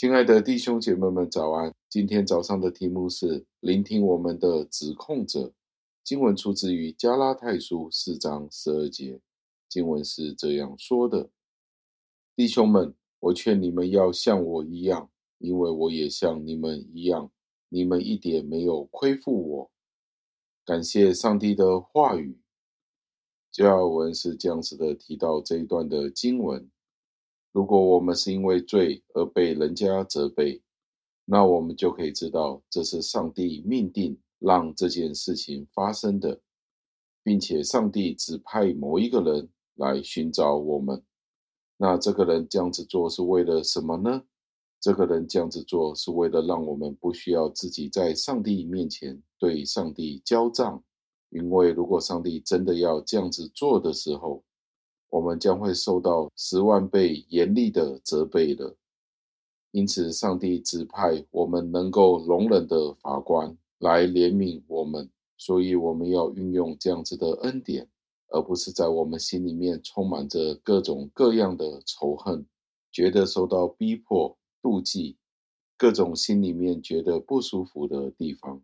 亲爱的弟兄姐妹们，早安！今天早上的题目是聆听我们的指控者。经文出自于加拉太书四章十二节，经文是这样说的：弟兄们，我劝你们要像我一样，因为我也像你们一样。你们一点没有亏负我。感谢上帝的话语。加尔文是这样子的提到这一段的经文。如果我们是因为罪而被人家责备，那我们就可以知道这是上帝命定让这件事情发生的，并且上帝指派某一个人来寻找我们。那这个人这样子做是为了什么呢？这个人这样子做是为了让我们不需要自己在上帝面前对上帝交账，因为如果上帝真的要这样子做的时候，我们将会受到十万倍严厉的责备的，因此，上帝指派我们能够容忍的法官来怜悯我们，所以我们要运用这样子的恩典，而不是在我们心里面充满着各种各样的仇恨，觉得受到逼迫、妒忌，各种心里面觉得不舒服的地方，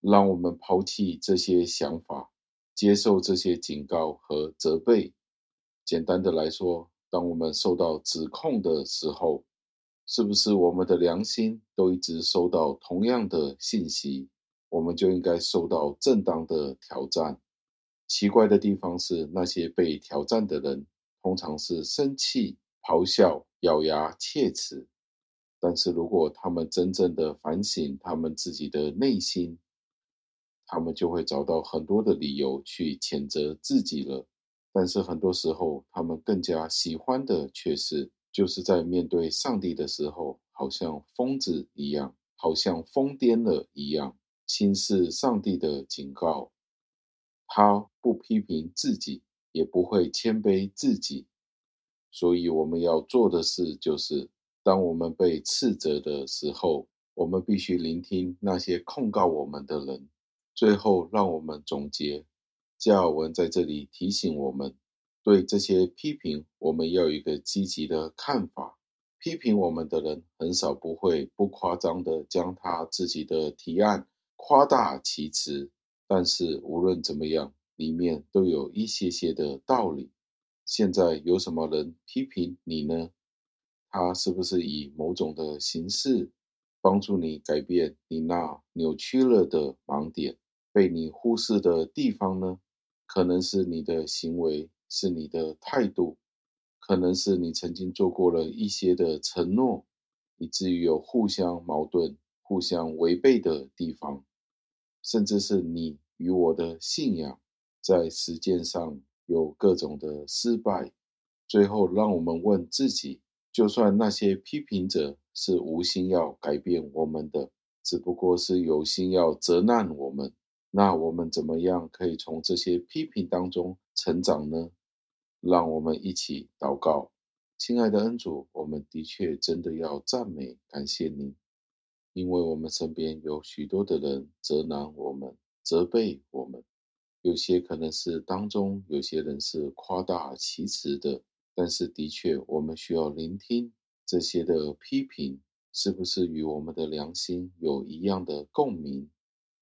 让我们抛弃这些想法，接受这些警告和责备。简单的来说，当我们受到指控的时候，是不是我们的良心都一直收到同样的信息？我们就应该受到正当的挑战。奇怪的地方是，那些被挑战的人通常是生气、咆哮、咬牙切齿。但是如果他们真正的反省他们自己的内心，他们就会找到很多的理由去谴责自己了。但是很多时候，他们更加喜欢的却是，就是在面对上帝的时候，好像疯子一样，好像疯癫了一样，轻视上帝的警告。他不批评自己，也不会谦卑自己。所以我们要做的事，就是当我们被斥责的时候，我们必须聆听那些控告我们的人。最后，让我们总结。加尔文在这里提醒我们，对这些批评，我们要有一个积极的看法。批评我们的人，很少不会不夸张的将他自己的提案夸大其词，但是无论怎么样，里面都有一些些的道理。现在有什么人批评你呢？他是不是以某种的形式帮助你改变你那扭曲了的盲点，被你忽视的地方呢？可能是你的行为，是你的态度，可能是你曾经做过了一些的承诺，以至于有互相矛盾、互相违背的地方，甚至是你与我的信仰在实践上有各种的失败。最后，让我们问自己：就算那些批评者是无心要改变我们的，只不过是有心要责难我们。那我们怎么样可以从这些批评当中成长呢？让我们一起祷告，亲爱的恩主，我们的确真的要赞美感谢您，因为我们身边有许多的人责难我们、责备我们，有些可能是当中有些人是夸大其词的，但是的确我们需要聆听这些的批评，是不是与我们的良心有一样的共鸣？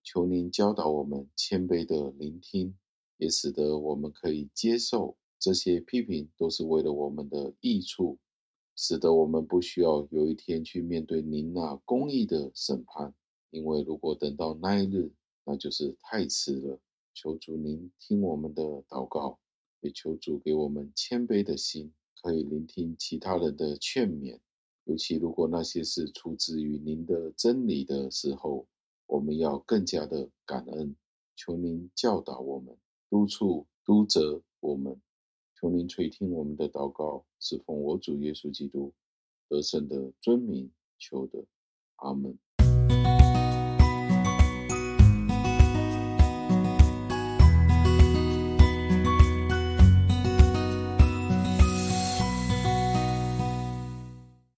求您教导我们谦卑的聆听，也使得我们可以接受这些批评，都是为了我们的益处，使得我们不需要有一天去面对您那公义的审判。因为如果等到那一日，那就是太迟了。求主您听我们的祷告，也求主给我们谦卑的心，可以聆听其他人的劝勉，尤其如果那些是出自于您的真理的时候。我们要更加的感恩，求您教导我们，督促督责我们，求您垂听我们的祷告，是奉我主耶稣基督得胜的尊名求的，阿门。